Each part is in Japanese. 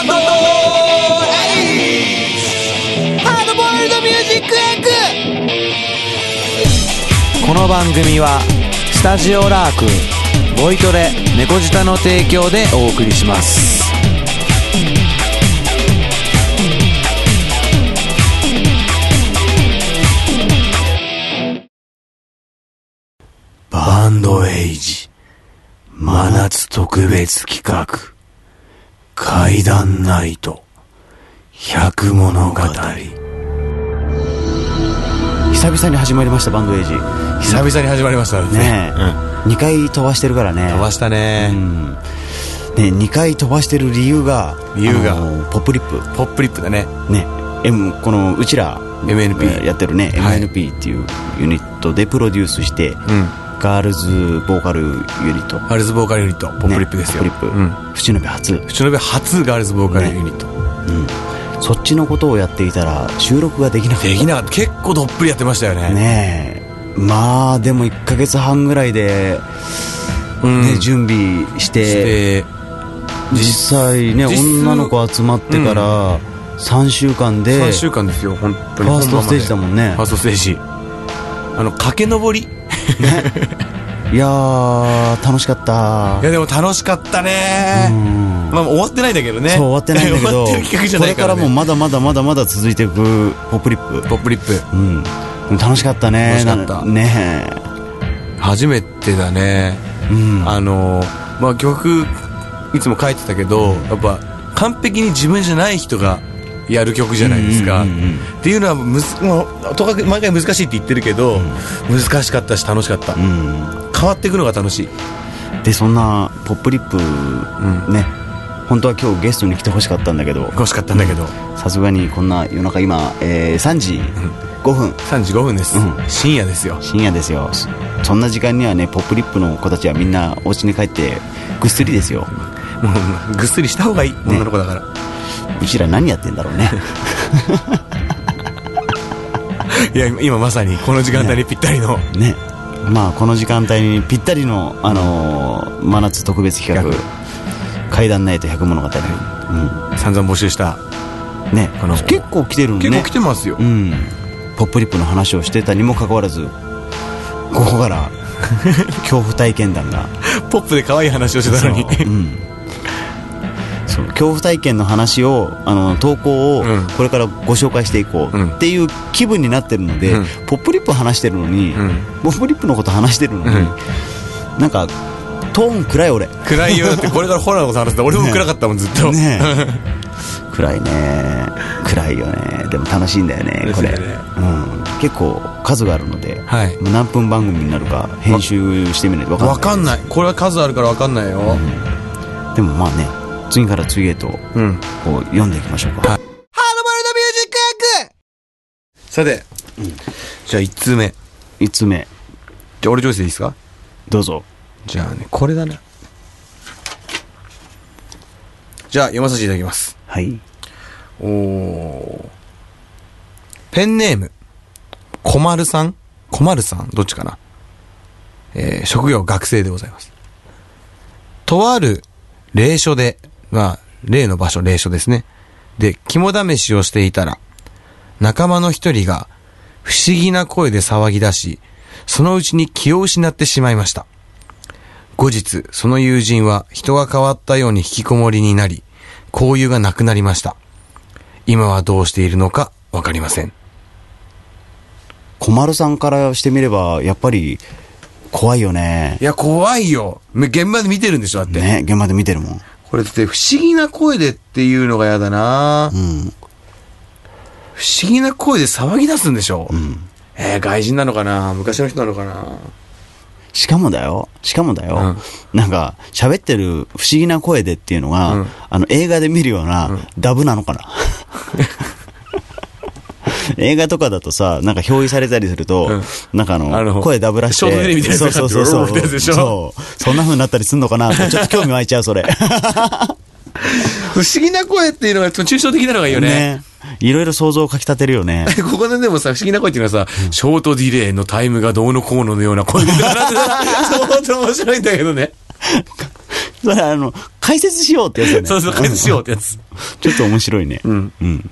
バンドハードボイルドミュージックエッグ。この番組はスタジオラークボイトレ猫舌の提供でお送りします。バンドエイジ真夏特別企画。怪談ナイト。百物語。久々に始まりましたバンドエイジ。久々に始まりましたね。ねえ、2回飛ばしてるからね。飛ばしたね、うん。ね2回飛ばしてる理由が理由が。ポップリップ。ポップリップだね。ね。M このうちら MNP えーやってるね。はい。MNP っていうユニットでプロデュースして、うんガールズボーカルユニット。ガールズボーカルユニット。ポップリップですよ、ねポップリップ、うん。淵野辺初。淵野辺初ガールズボーカルユニット、そっちのことをやっていたら収録ができなかった。できなかった。結構どっぷりやってましたよね。ねえ。まあでも1ヶ月半ぐらいで、うん。ね準備して。実際ね女の子集まってから3週間で、3週間ですよ本当に。ファーストステージだもんね。ファーストステージ。あの駆け上り いやー楽しかった。いやでも楽しかったね。うん。まあ終わってないんだけどね。そう終わってないんだけ 終どわってる企画じゃこれからもまだまだまだまだ続いていくポップリップ。ポップリップ。うん。楽しかったね。楽しかった。なね。初めてだね。えうん。あのまあ曲いつも書いてたけどやっぱ完璧に自分じゃない人がやる曲じゃないですか、うんうんうんうん。っていうのはむずもうとかく毎回難しいって言ってるけど、難しかったし楽しかった、うん。変わっていくのが楽しい。でそんなポップリップね。本当は今日ゲストに来てほしかったんだけど。欲しかったんだけど、さすがにこんな夜中今、えー3時5分。3時5分です、うん。深夜ですよ。深夜ですよ。そそんな時間にはねポップリップの子たちはみんなお家に帰ってぐっすりですよ。もうぐっすりした方がいい、女の子だからうちら何やってんだろうねいや今まさにこの時間帯にぴったりの、ねまあこの時間帯にぴったりの、あのー真夏特別企画怪談ナイト100物語、うん散々募集した、ねこの結構来てるのね結構来てますよ、うんポップリップの話をしてたにもかかわらずここから恐怖体験談がポップで可愛い話をしてたのにうん恐怖体験の話をあの投稿をうん。これからご紹介していこうん。うっていう気分になってるので、うん。ポップリップ話してるのに、うん。ポップリップのこと話してるのに、うん。なんかトーン暗い俺。暗いよ。だってこれからホラーのこと話してた俺も暗かったもんずっと、ね 暗いね。暗いよね。でも楽しいんだよねこれ、うん、結構数があるので、はい。何分番組になるか編集してみないと分かんない分かんない。これは数あるから分かんないよ。でもまあね次から次へとうん、こう読んでいきましょうか、ハードボイルドミュージックさて、じゃあ1通目。5つ目。じゃあ俺チョイスでいいですか？どうぞ。じゃあねこれだなじゃあ読まさせていただきます。はい。おー。ペンネーム。こまるさん？こまるさん？どっちかな？えー職業学生でございます。とある霊所でまあ霊の場所霊所ですねで肝試しをしていたら仲間の一人が不思議な声で騒ぎ出しそのうちに気を失ってしまいました後日、その友人は人が変わったように引きこもりになり、交友がなくなりました。今はどうしているのかわかりません。小丸さんからしてみればやっぱり怖いよねいや、怖いよ。め現場で見てるんでしょだって。ね現場で見てるもんこれだって不思議な声でっていうのが嫌だな、うん。不思議な声で騒ぎ出すんでしょ、ん。えー、外人なのかな？昔の人なのかな？しかもだよ。しかもだよ、なんか喋ってる不思議な声でっていうのが、うん。あの映画で見るようなダブなのかな、映画とかだとさ、なんか表示されたりすると、うんなんかあの、あの声ダブらして。ショートテレビみたいなそうそうそうそう。そう。そんな風になったりすんのかなってちょっと興味湧いちゃう、それ。不思議な声っていうのが抽象的なのがいいよね。ね。いろいろ想像をかき立てるよね。ここででもさ、不思議な声っていうのはさ、ショートディレイのタイムがどうのこうののような声で、相当面白いんだけどね。それあの、解説しようってやつだね。そうそう、解説しようってやつ。ちょっと面白いね。うん。うん。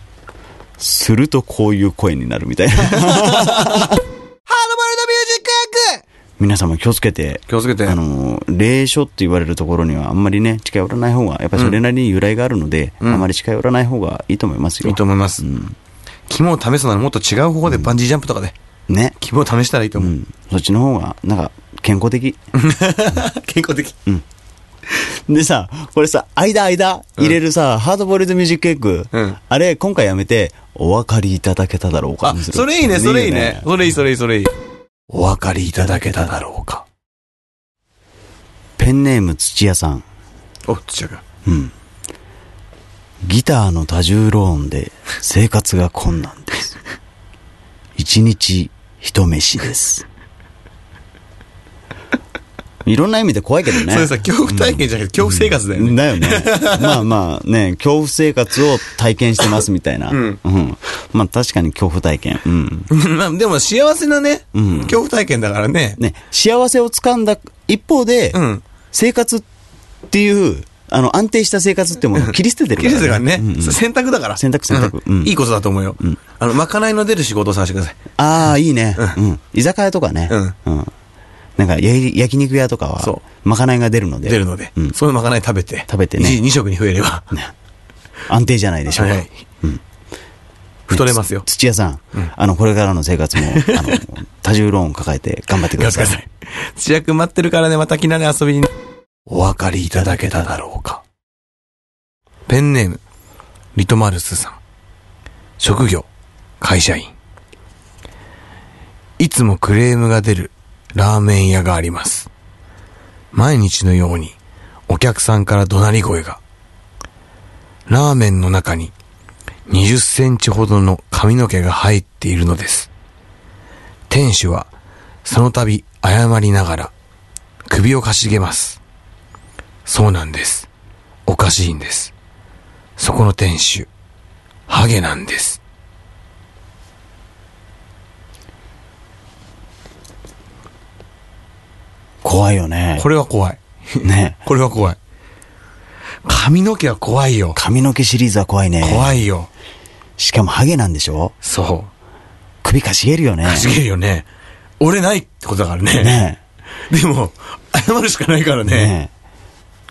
するとこういう声になるみたいな。ハードボイルドミュージックエッグ皆様気をつけて、気をつけて。あの、霊書って言われるところにはあんまりね、近寄らない方が、やっぱりそれなりに由来があるので、うんあまり近寄らない方がいいと思いますよ。いいと思いますうん。肝を試すならもっと違う方法でバンジージャンプとかで、ね。肝を試したらいいと思う。うん。そっちの方が、なんか、健康的。健康的。でさ、これさ、間間入れるさ、ハードボイルドミュージックエッグ、うんあれ、今回やめて、お分かりいただけただろうかそれいいね、それいいねよ。それいい、それいい、それいい。お分かりいただけただろうか。ペンネーム土屋さん。お、土屋君。うん。ギターの多重ローンで生活が困難です。一日一飯です。いろんな意味で怖いけどね。それさ、恐怖体験じゃなくて恐怖生活だよね。だよね。まあまあね、恐怖生活を体験してますみたいな。うんまあ確かに恐怖体験。うん。まあでも幸せなね、うん恐怖体験だからね。ね、幸せをつかんだ一方で、うん。生活っていう、あの、安定した生活ってものを切り捨ててるから、季節がね、うんうんそれ選択だから。選択選択いいことだと思うよ。んあの、まかないの出る仕事を探してください。ああ、いいね。うん。居酒屋とかね。うんなんか、や焼肉屋とかはそ、まかないが出るので。出るので、うん。そういうまかない食べて。食べてね1 2食に増えれば。安定じゃないでしょうか。はい。太れますよ。土屋さん、あの、これからの生活も、あの、多重ローン抱えて頑張ってください。さい。土屋くん待ってるからね、またきなり遊びに。お分かりいただけただろうか。ペンネーム、リトマルスさん。職業、会社員。いつもクレームが出るラーメン屋があります。毎日のようにお客さんから怒鳴り声が。ラーメンの中に20センチほどの髪の毛が入っているのです。店主はその度謝りながら首をかしげます。そうなんです。おかしいんです。そこの店主、ハゲなんです。怖いよね。これは怖い。ね。これは怖い。髪の毛は怖いよ。髪の毛シリーズは怖いね。怖いよ。しかもハゲなんでしょ？そ首かしげるよね。う。かしげるよね。俺ないってことだからね。ねでも、謝るしかないからえ。ね。ね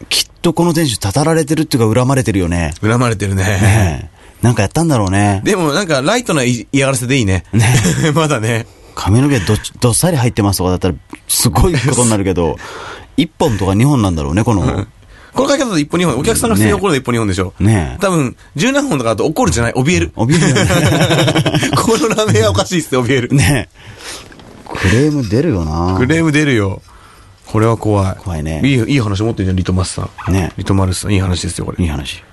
え。きっとこの店主、たたられてるっていうか恨まれてるよね。恨まれてるね。ねえ。なんかやったんだろうね。でもなんかライトない嫌がらせでいいね。まだね。髪の毛どどっさり入ってますとかだったら、すごいことになるけど、1本とか2本なんだろうね、この。この書き方で一本二本、お客さんが普通に怒るの一本二本でしょ。ねえ多分、十何本とかだと怒るじゃない、怯える。怯えるよね。ここのラーメン屋おかしいっすって怯える。ねえ。クレーム出るよな。クレーム出るよ。これは怖い。怖いねいい、いい話持ってるじゃん、リトマスさん。ねリトマルスさん、いい話ですよ、これ。いい話。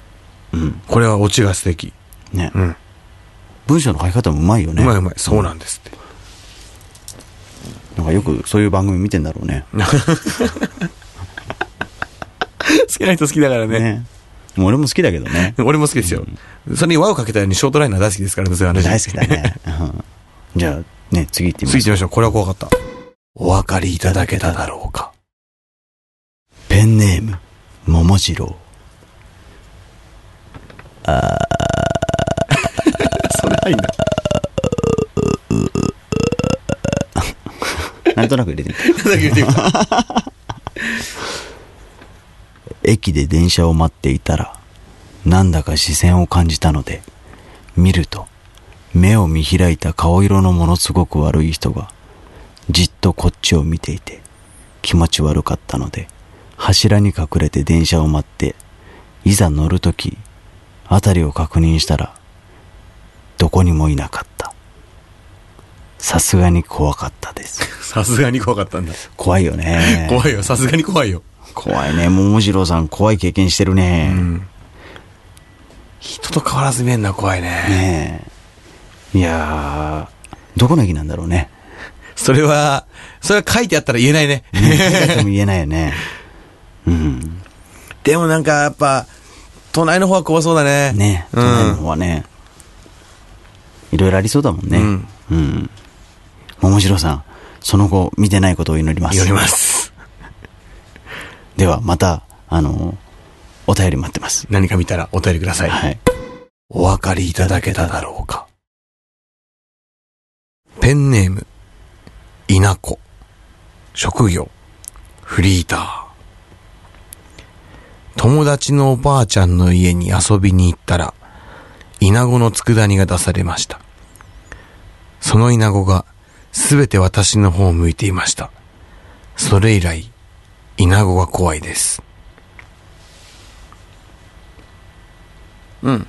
うん。これはオチが素敵。ね、うん。文章の書き方もうまいよね。うまいうまい。そうなんですって。なんかよくそういう番組見てんだろうね。好きな人好きだからね。ね。俺も好きだけどね。俺も好きですよ。それに輪をかけたようにショートライナー大好きですからね、そういう話。大好きだね。うんじゃあ、ね、次行ってみます。次行ってみましょう。これは怖かった。お分かりいただけただろうか。ペンネーム、桃次郎。それはいいんだ。なんとなく入れてみた。だけ言ってみた。駅で電車を待っていたら、なんだか視線を感じたので、見ると、目を見開いた顔色のものすごく悪い人が、じっとこっちを見ていて、気持ち悪かったので、柱に隠れて電車を待って、いざ乗るとき、あたりを確認したら、どこにもいなかった。さすがに怖かったです。さすがに怖かったんだ。怖いよね。怖いよ。さすがに怖いよ。怖いね。桃次郎さん、怖い経験してるね。うん。人と変わらず見えんのは怖いね。ねえ。いやー、どこの駅なんだろうね。それは、それは書いてあったら言えないね。ねえ。も言えないよね。うん。でもなんかやっぱ、都内の方は怖そうだね。ね都内のん。方はね、いろいろありそうだもんね。うん。うん。桃次郎さん、その後、見てないことを祈ります。祈ります。では、また、あの、お便り待ってます。何か見たらお便りください。はい。お分かりいただけただろうか。ペンネーム、稲子。職業、フリーター。友達のおばあちゃんの家に遊びに行ったら、稲子の佃煮が出されました。その稲子がすべて私の方を向いていました。それ以来、稲子が怖いです。うん。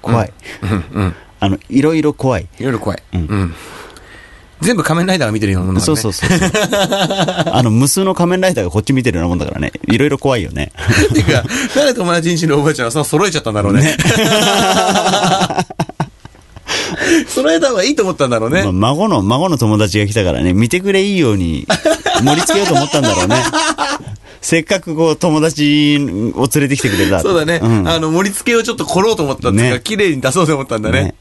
怖い。うん、うん。あの、いろいろ怖い。いろいろ怖い。うんうん。全部仮面ライダーが見てるようなものだね。そうそうそうそう。あの、無数の仮面ライダーがこっち見てるようなもんだからね。いろいろ怖いよね。てか、誰友達んちのおばあちゃんはその揃えちゃったんだろうね。揃えた方がいいと思ったんだろうね。まあ、孫の、孫の友達が来たからね、見てくれいいように盛り付けようと思ったんだろうね。せっかくこう、友達を連れてきてくれた。そうだね、んあの、盛り付けをちょっと凝ろうと思ったんですが、ね綺麗に出そうと思ったんだね。ね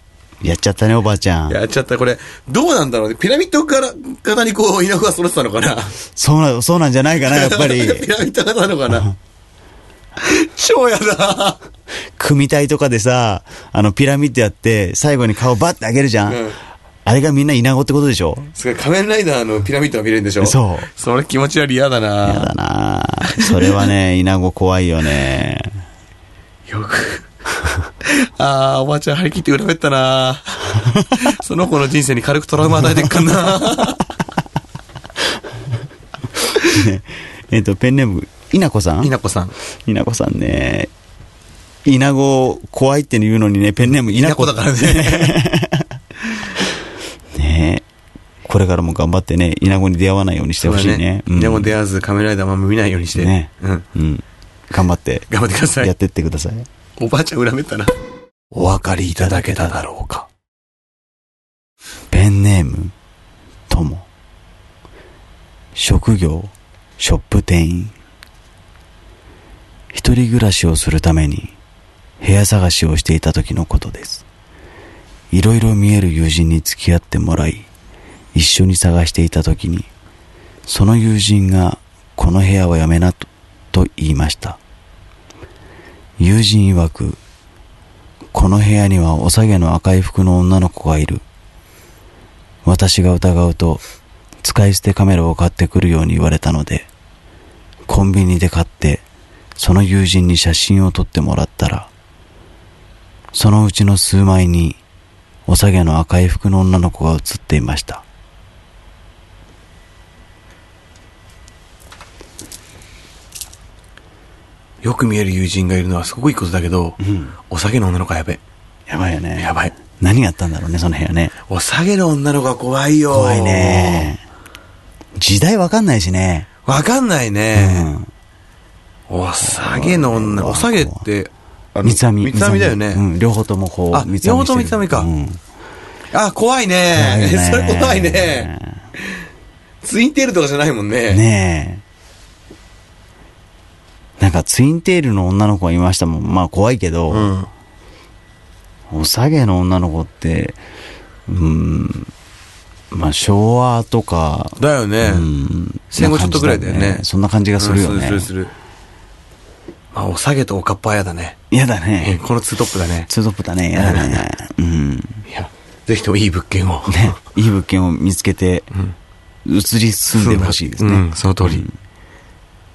やっちゃったね、おばあちゃん。やっちゃった。これ、どうなんだろうね。ピラミッドから、型にこう、稲子が揃ってたのかな。そうな、そうなんじゃないかな、やっぱり。ピラミッド型なのかな。超やだ。組体とかでさ、あの、ピラミッドやって、最後に顔バッて上げるじゃん。うんあれがみんな稲子ってことでしょ？すごい、仮面ライダーのピラミッドが見れるんでしょ？そう。それ気持ち悪い嫌だなやだなそれはね、稲子怖いよね。よく。ああ、おばあちゃん張り切って裏べったなその子の人生に軽くトラウマ与えてっかんな えっと、ペンネーム、稲子さん？稲子さん。稲子さんね、稲子怖いって言うのにね、ペンネーム稲子だからね。ねこれからも頑張ってね、稲子に出会わないようにしてほしいね。うんでも出会わず仮面ライダーも見ないようにして。ねうん。うん。頑張って、頑張ってください。やってってください。おばあちゃん裏べったな。お分かりいただけただろうか。ペンネーム、とも。職業、ショップ店員。一人暮らしをするために、部屋探しをしていた時のことです。いろいろ見える友人に付き合ってもらい、一緒に探していた時に、その友人が、この部屋はやめなと、と言いました。友人曰く、この部屋にはおさげの赤い服の女の子がいる。私が疑うと、使い捨てカメラを買ってくるように言われたので、コンビニで買って、その友人に写真を撮ってもらったら、そのうちの数枚に、おさげの赤い服の女の子が写っていました。よく見える友人がいるのはすごくいいことだけど、ん。お下げの女の子はやべ。やばいよね。やばい。何があったんだろうね、その部屋ね。お下げの女の子は怖いよ。怖いね。時代わかんないしね。わかんないね。お下げの女、お下げって、三つ編み。三つ編みだよね。うん、両方ともこう、あ三つ編みしてる両方とも三つ編みかうん。あ、怖い怖いね。それ怖いね。ツインテールとかじゃないもんね。ねえ。なんかツインテールの女の子がいましたもん。まあ怖いけど、うん。お下げの女の子って、うん、まあ昭和とか、だよね。うん、戦後ちょっとぐらいだよねそんな感じがするよね。うんするするする。まあ、お下げとおかっぱはやだね。嫌だえね。このツートップだね。ツートップだね。嫌だね。うん。いや、ぜひともいい物件を。ね、いい物件を見つけて、移り住んでほしいですね。うん、その通り。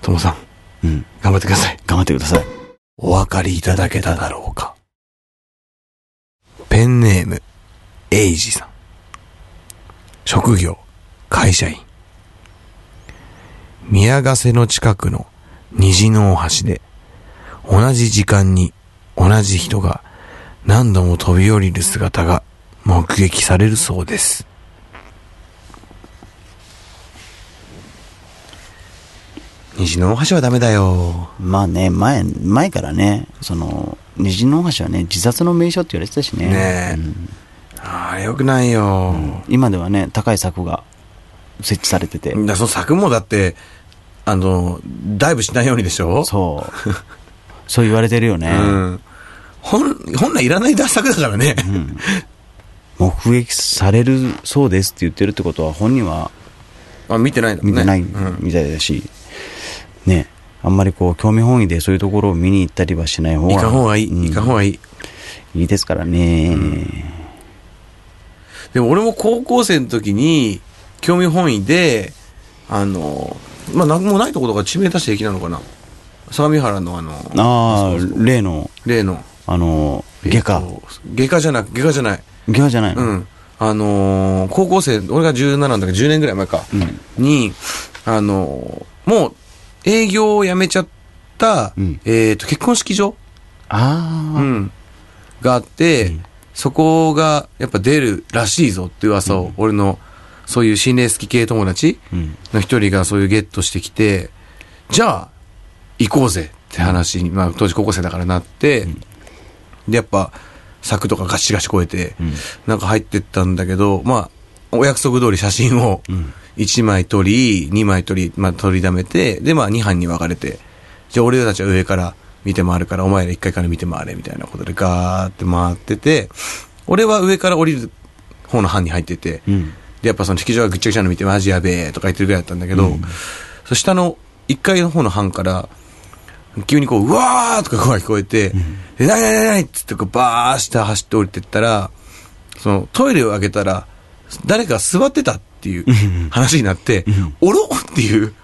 ともさん、うん。頑張ってください。頑張ってください。お分かりいただけただろうか。ペンネーム、エイジさん。職業、会社員。宮ヶ瀬の近くの虹の大橋で、同じ時間に同じ人が何度も飛び降りる姿が目撃されるそうです。虹の大橋はダメだよ。まあね、前、前からね、その、虹の大橋はね、自殺の名所って言われてたしね。ねえうんああ、よくないよ。今ではね、高い柵が設置されてて。だその柵もだって、あの、ダイブしないようにでしょ？そう。そう言われてるよね。うん。本、本来いらない柵だからね。目撃されるそうですって言ってるってことは、本人はあ、見てないんだもんね。見てないうん。みたいだし、ね。あんまりこう、興味本位でそういうところを見に行ったりはしない方が。いかん方がいい。うんいかがいい。いいですからね。でも俺も高校生の時に、興味本位で、あの、まあ、なんもないところが地名出して平気なのかな。相模原のあの、ああ、例の、例の。あの、外科。えっと外科じゃなく、外科じゃない。外科じゃないの、うん。あのー高校生、俺が17なんだけ？ど、10年ぐらい前か。に、あのーもう、営業を辞めちゃった、うんえっ、と、結婚式場ああ、うん。があって、そこが、やっぱ出るらしいぞっていう噂を、俺の、そういう心霊好き系友達うん。の一人がそういうゲットしてきて、じゃあ、行こうぜって話に、まあ当時高校生だからなって、で、やっぱ、柵とかガシガシ越えて、ん。なんか入ってったんだけど、まあ、お約束通り写真をん。1枚撮り、2枚撮り、まあ撮りだめて、で、まあ2班に分かれて、じゃあ俺たちは上から見て回るから、お前ら1階から見て回れ、みたいなことでガーって回ってて、俺は上から降りる方の班に入ってて、うん。で、やっぱその式場がぐっちゃぐちゃの見て、マジやべえとか言ってるぐらいだったんだけど、そ下の1階の方の班から、急にこう、うわーとか声が聞こえて、で、なになになにっつってこう、バーして走って降りてったら、そのトイレを開けたら、誰か座ってたっていう話になって、おろっていう、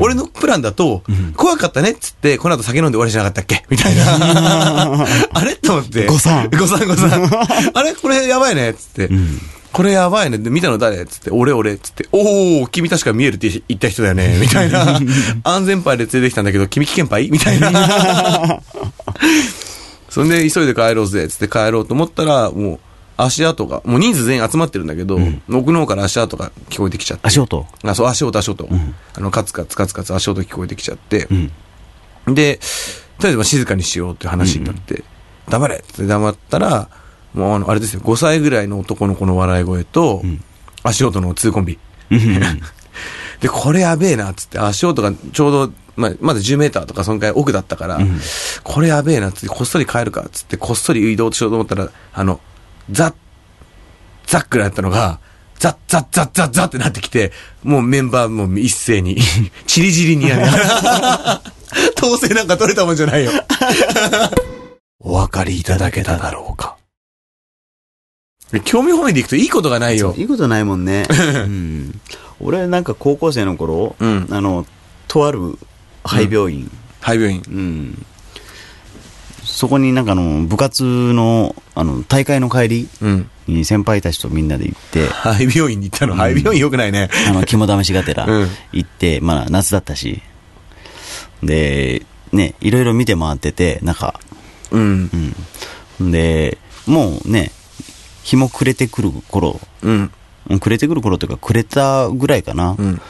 俺のプランだと、怖かったねっつって、この後酒飲んで終わりじゃなかったっけ？みたいな。あれ？と思って。誤算。誤算誤算。あれ？これやばいねっつって。これやばいね。で見たの誰っつって、俺俺っつって、おー、君確か見えるって言った人だよね。みたいな。安全牌で連れてきたんだけど、君危険牌？みたいな。そんで、急いで帰ろうぜ、つって帰ろうと思ったら、もう、足跡が、もう人数全員集まってるんだけど、奥の方から足跡が聞こえてきちゃって。足音？あ、そう、足音、足音。あの、カツカツカツカツ足音聞こえてきちゃって。うん。で、とりあえずまあ静かにしようって話になって、黙れって黙ったら、もうあの、あれですよ、5歳ぐらいの男の子の笑い声と、足音の2コンビ。で、これやべえな、っつって、足音がちょうど、まあ、まだ10メーターとかそんくらい奥だったから、これやべえな、っつって、こっそり帰るか、っつって、こっそり移動しようと思ったら、あの、ザッ、ザッくらいだったのが、ザッザッザッザッザッってなってきて、もうメンバーも一斉に、チリチリにやる。統制なんか取れたもんじゃないよ。お分かりいただけただろうか。興味本位でいくといいことがないよ。いいことないもんね。うん。俺なんか高校生の頃、うんあの、とある廃病院、廃病院。うん。そこになんかあの、部活の、あの、大会の帰りうん。に先輩たちとみんなで行って、廃病院に行ったの？廃病院よくないね。あの、肝試しがてらうん行って、まあ夏だったし、で、ね、いろいろ見て回ってて、なんか、うん。うん。で、もうね、日も暮れてくる頃、うん。うん暮れてくる頃というか、暮れたぐらいかな。うん。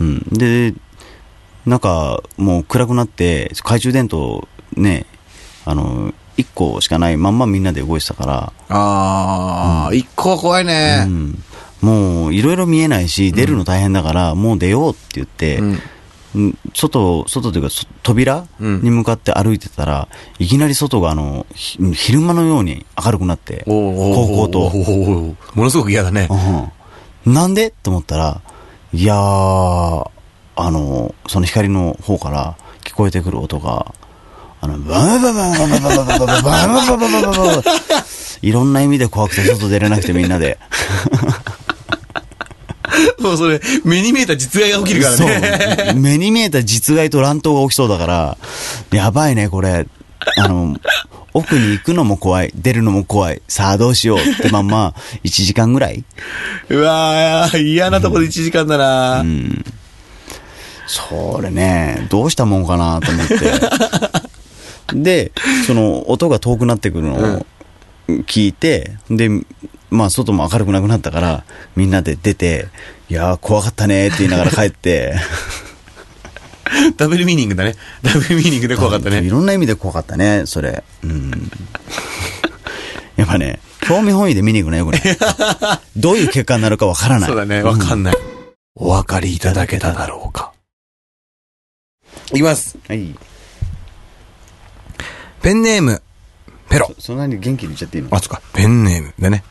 うん。で、なんか、もう暗くなって、懐中電灯ね、あの、1個しかないまんまみんなで動いてたから、あー、一個は怖いねう。ん。もう、いろいろ見えないし、出るの大変だから、もう出ようって言って、うん。うん外、外というか、そ扉うんに向かって歩いてたら、いきなり外があの、ひ昼間のように明るくなって、高校とものすごく嫌だね。うん。なんで？と思ったら、いやー、あの、その光の方から聞こえてくる音が、あの、バンバンバンバンバンバンバンバンバンバンバンバンバンバンバンバンいろんな意味で怖くて外出れなくてみんなで。もうそれ、目に見えた実害が起きるからね。そう。目に見えた実害と乱闘が起きそうだから、やばいね、これ。あの、奥に行くのも怖い、出るのも怖い、さあどうしようってまんま、1時間ぐらい？うわー、嫌なとこで1時間だな、うん。それね、どうしたもんかなと思って。で、その音が遠くなってくるのを聞いて、で、まあ外も明るくなくなったから、みんなで出て、いやー怖かったねって言いながら帰って、ダブルミーニングだね。ダブルミーニングで怖かったいね。ろんな意味で怖かったね、それ。うん。やっぱね、興味本位で見に行くのよくない。どういう結果になるかわからない。そうだね、わかんない。お分かりいただけただろうか。いきます。はい。ペンネーム、ペロ。そんなに元気に言っちゃっていいの？あ、そっか、ペンネームだね。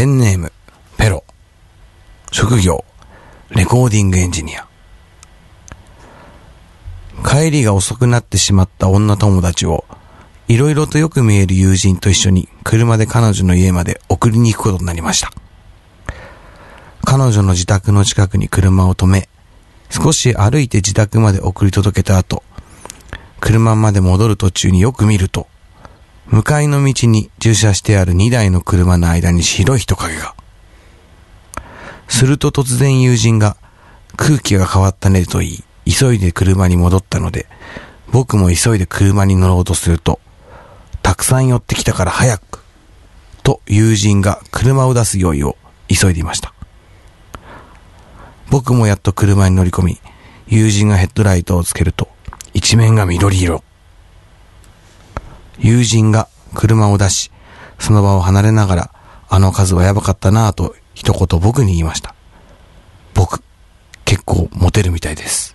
ペンネーム、ペロ。職業、レコーディングエンジニア。帰りが遅くなってしまった女友達を、いろいろとよく見える友人と一緒に車で彼女の家まで送りに行くことになりました。彼女の自宅の近くに車を止め、少し歩いて自宅まで送り届けた後、車まで戻る途中によく見ると、向かいの道に駐車してある2台の車の間に白い人影が。すると突然友人が空気が変わったねと言い、急いで車に戻ったので、僕も急いで車に乗ろうとすると、たくさん寄ってきたから早く、と友人が車を出す用意を急いでいました。僕もやっと車に乗り込み、友人がヘッドライトをつけると、一面が緑色。友人が車を出し、その場を離れながら、あの数はやばかったなぁと一言僕に言いました。僕、結構モテるみたいです。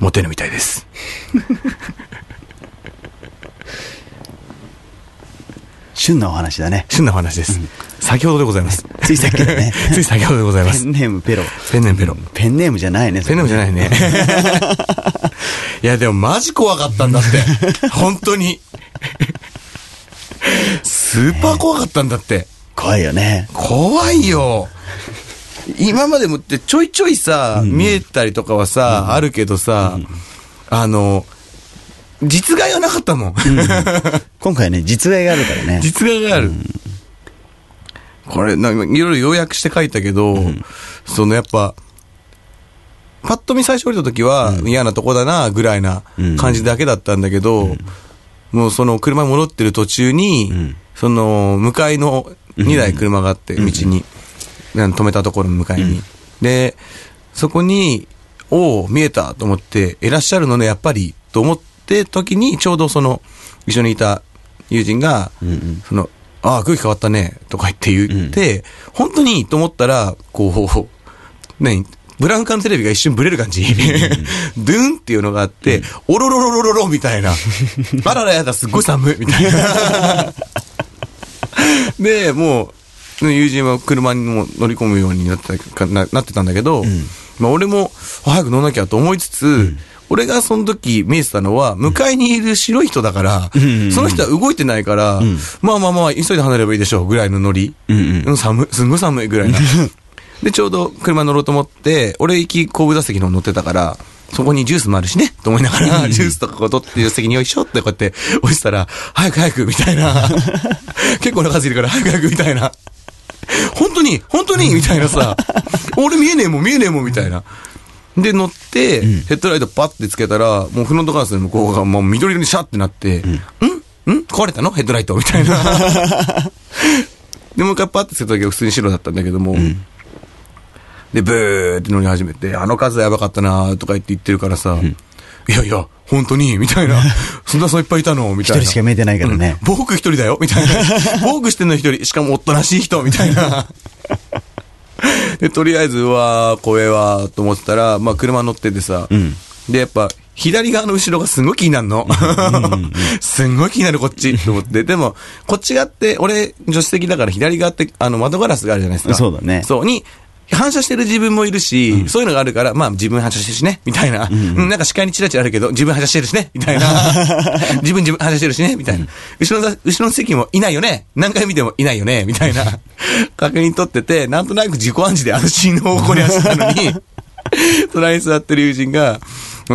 モテるみたいです。旬なお話だね。旬なお話です。先ほどでございます。ついさっきだね つい先ほどでございますペン。ネームペロ。ペンネームペロ。ペンネームじゃないね。ペンネームじゃないね。いや、でもマジ怖かったんだって。本当に。スーパー怖かったんだって。怖いよね。怖いよ。今までもってちょいちょいさ、見えたりとかはさ、あるけどさ、あの、実害はなかったもん。今回ね、実害があるからね。実害がある。これ、なんかいろいろ要約して書いたけど、そのやっぱ、パッと見最初降りた時は嫌なとこだな、ぐらいな感じだけだったんだけど、もうその車に戻ってる途中に、ん。その向かいの2台車があって、道に、止めたところの向かいに。で、そこに、おお、見えたと思って、いらっしゃるのね、やっぱり、と思って時に、ちょうどその、一緒にいた友人が、うんうん。その、ああ、空気変わったね、とか言って言って、本当にと思ったら、こう、何ブラウン管のテレビが一瞬ブレる感じ、ドゥンっていうのがあって、おろろろろろろみたいな。あららやだ、すっごい寒い、みたいな。で、もう、友人は車にも乗り込むようになってたかななってたんだけど、まあ俺も早く乗んなきゃと思いつつ、俺がその時見えてたのは、向かいにいる白い人だから、その人は動いてないから、まあまあまあ、急いで離れればいいでしょう、ぐらいのノリ。うんうん寒い、すんごい寒いぐらいな。で、ちょうど車乗ろうと思って、俺行き後部座席の方乗ってたから、そこにジュースもあるしね、と思いながら、ジュースとかこう取って席によいしょってこうやって押したら、早く早く、みたいな。結構な数いるから、早く早く、みたいな。本当に本当にみたいなさ、俺見えねえもん、見えねえもん、みたいな。で、乗って、ヘッドライトパッてつけたら、もうフロントガラスの向こうがもう緑色にシャッてなって、ん？ん？壊れたの？ヘッドライトみたいな。で、もう一回パッてつけた時は普通に白だったんだけども、で、ブーって乗り始めて、あの数やばかったなとか言って言ってるからさ、いやいや、本当に？みたいな。そんなそういっぱいいたの？みたいな。一人しか見えてないからね。うん。僕一人だよ？みたいな。僕してんの一人、しかもおとなしい人？みたいな。で、とりあえず、うわー、怖えわーと思ってたら、まあ車乗っててさ、んで、やっぱ、左側の後ろがすんごい気になるの。すんごい気になるこっちと思って。でも、こっち側って、俺、助手席だから左側って、あの、窓ガラスがあるじゃないですか。そうだねそう、に、反射してる自分もいるし、そういうのがあるから、まあ自分反射してるしね、みたいな。うんなんか視界にチラチラあるけど、自分反射してるしね、みたいな。自分自分反射してるしね、みたいな。後ろの、後ろの席もいないよね。何回見てもいないよね、みたいな。確認取ってて、なんとなく自己暗示であのシーンの方向に走ったのに、隣に座ってる友人が、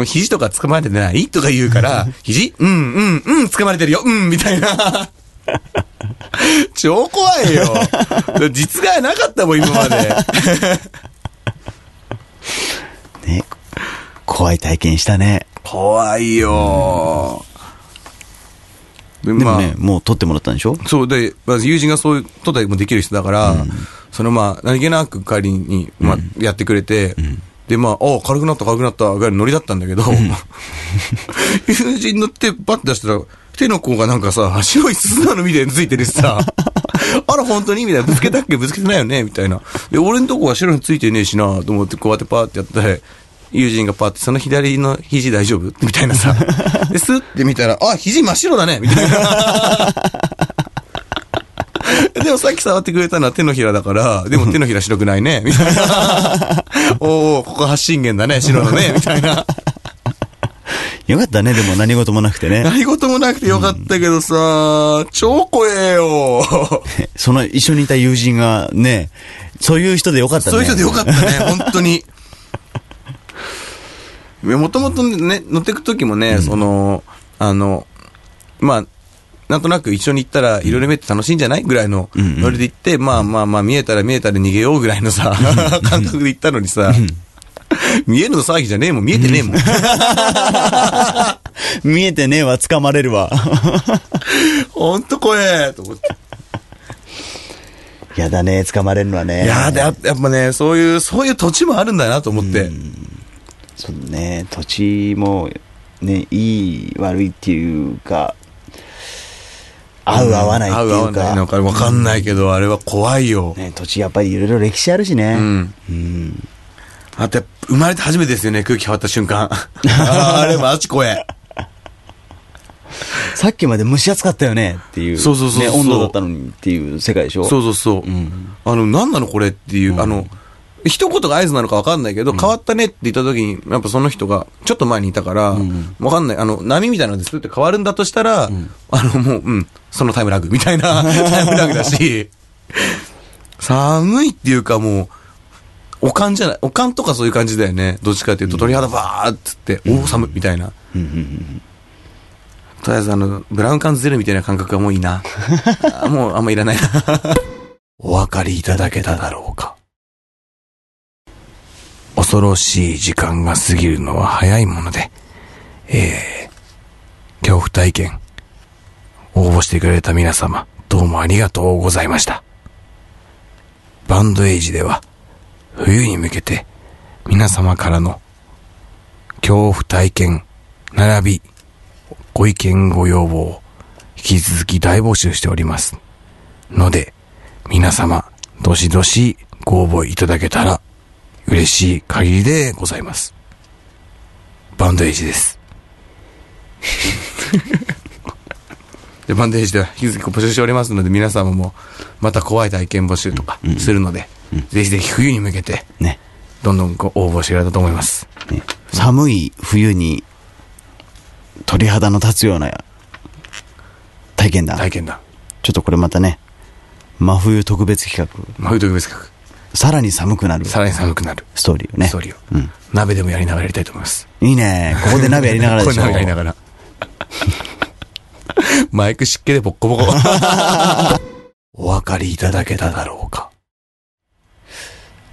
肘とか掴まれてないとか言うから、肘？うん、うん、うん、掴まれてるよ、うん、みたいな。超怖いよ。実害なかったもん、今まで。ね。怖い体験したね。怖いよ。で、もね、もう撮ってもらったんでしょ？そうで、まず友人がそういう、撮ったりもできる人だから、そのまあ、何気なく帰りに、まあ、やってくれて、で、まあ、お軽くなった、軽くなった、ぐらいのノリだったんだけど、友人の手バッて出したら、手の甲がなんかさ、白い鈴なのみたいについてるしさ、あら、本当に？みたいな。ぶつけたっけ？ぶつけてないよね？みたいな。で、俺のとこは白についてねえしなと思って、こうやってパーってやって、友人がパーって、その左の肘大丈夫？みたいなさ。で、スッて見たら、あ、肘真っ白だねみたいな。でもさっき触ってくれたのは手のひらだから、でも手のひら白くないねみたいな。おおここ発信源だね、白のねみたいな。よかったね、でも何事もなくてね。何事もなくてよかったけどさ、超怖えよ。その一緒にいた友人がね、そういう人でよかったね。そういう人でよかったね、本当に。もともとね、乗ってく時もね、その、あの、まあ、なんとなく一緒に行ったら、いろいろ見えて楽しいんじゃない？ぐらいのうんうんノリで行って、まあまあまあ、見えたら見えたら逃げようぐらいのさ、感覚で行ったのにさ、見えるの騒ぎじゃねえもん、見えてねえもん。見えてねえわ、掴まれるわ。ほんと怖えと思って。やだね、掴まれるのはね。いやーでややっぱね、そういう、そういう土地もあるんだなと思って。そうね、土地も、ね、いい、悪いっていうか、合う合わないっていう合う合わないのか、かわかんないけど、あれは怖いよ。ね、土地やっぱりいろいろ歴史あるしね。うん。うん。あと生まれて初めてですよね、空気変わった瞬間。あ ーあれマジ怖え。さっきまで蒸し暑かったよねっていう。そうそうそうね、温度だったのにっていう世界でしょそうそうそう。うんあの、何なのこれっていう、あの、一言が合図なのか分かんないけど、変わったねって言った時に、やっぱその人が、ちょっと前にいたから、ん分かんない。あの、波みたいなのですって変わるんだとしたら、あの、もう、うん、そのタイムラグみたいな タイムラグだし、寒いっていうかもう、おかんじゃない、おかんとかそういう感じだよね。どっちかっていうと、鳥肌バーっつって、おお、寒いみたいな。とりあえずあの、ブラウン管ゼルみたいな感覚はもういいな。あもうあんまいらないな。お分かりいただけただろうか。恐ろしい時間が過ぎるのは早いもので、えー、恐怖体験、応募してくれた皆様、どうもありがとうございました。バンドエイジでは、冬に向けて、皆様からの恐怖体験、並び、ご意見ご要望、引き続き大募集しております。ので、皆様、どしどしご応募いただけたら、嬉しい限りでございます。バンドエイジです。でバンドエイジでは引き続き募集しておりますので、皆様もまた怖い体験募集とかするので、ぜひぜひ冬に向けて、ねどんどんご応募してくれたと思います。ね寒い冬に鳥肌の立つような体験談。体験談。ちょっとこれまたね、真冬特別企画、真冬特別企さらに寒くなる画。さらに寒くなる。ストーリーをね。ストーリーを。うん。鍋でもやりながらやりたいと思います。いいね。ここで鍋やりながらでしょ。これ鍋やりながら。マイク湿気でボッコボコ。お分かりいただけただろうか。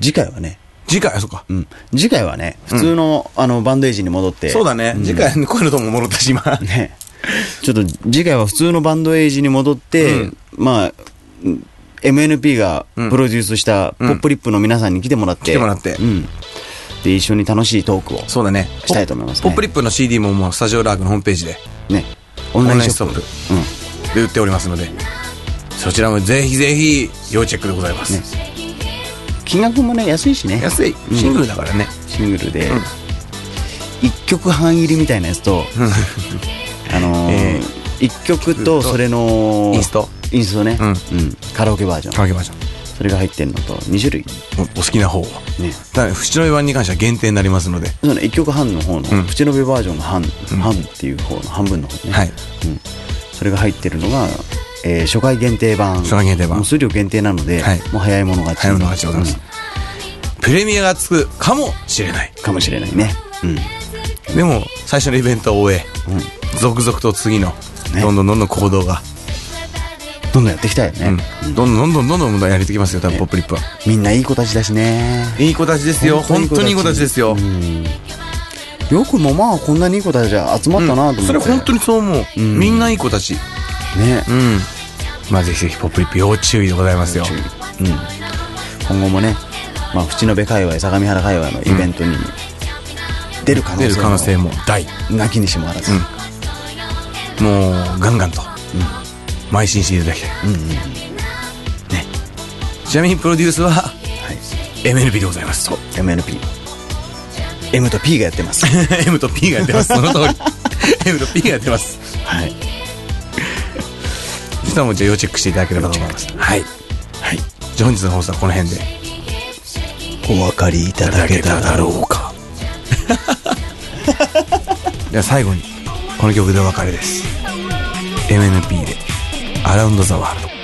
次回はね、次回、あそうか。うん。次回はね、普通の、あの、バンドエイジに戻って。そうだね。次回、こういうのとも戻ったし、今。ね。ちょっと次回は普通のバンドエイジに戻って、うんまあ、うん MNP がうんプロデュースしたポップリップの皆さんに来てもらって。来てもらってうん。で、一緒に楽しいトークを。そうだね。したいと思いますねポップリップの CD ももうスタジオラークのホームページで、ね。オオンンラインショップ。ラインストップで売っておりますので、そちらもぜひぜひ要チェックでございます。ね金額もね、安いしね。安い。シングルだからね。シングルで、一曲半入りみたいなやつと、あのー え一曲とそれのインストインストね、うん。カラオケバージョン。カラオケバージョそれが入ってるのと2種類。ン。おお好きな方を。ね。ただ、淵の上版に関しては限定になりますので。その1曲半の方の、うん。プチノベバージョンの半、半っていう方の半分の方ね、はい。うん、それが入ってるのが、えー初回限定版。初回限定版。もう数量限定なので、はい。もう早い者勝ち。早い者勝ちでございます。プレミアがつくかもしれない。うんかもしれないね。うん。でも、最初のイベントを終え、続々と次の、ね。どんどんどんどん行動が、どんどんやっていきたいよね、うん。どんどんどんどんどんどんやりてきますよ、多分、ポップリップは。みんないい子たちだしね。いい子たちですよ。本当にいい子たちです。よ。うん。よくもまあこんなにいい子たちが集まったなと思って、それ本当にそう思う。ん。みんないい子たち。ね。うん。まあ、ぜひぜひ、ポップリップ要注意でございますよ。うん、今後もね、まあ、淵野辺界隈相模原界隈のイベントに出る可能性も。出る可能性も大。なきにしもあらず、うん。もう、ガンガンと、邁進していただきたい。うんうんうんちなみにプロデュースは、はい MNP でございます。そう MNP M と P がやってます M と P がやってます。その通り。M と P がやってます。はいそしたらもうじゃあ要チェックしていただければと思います。はい。はいじゃあ本日の放送はこの辺で。お分かりいただけただろううか。では最後に、この曲でお別れです。MNP で、アラウンドザワールド。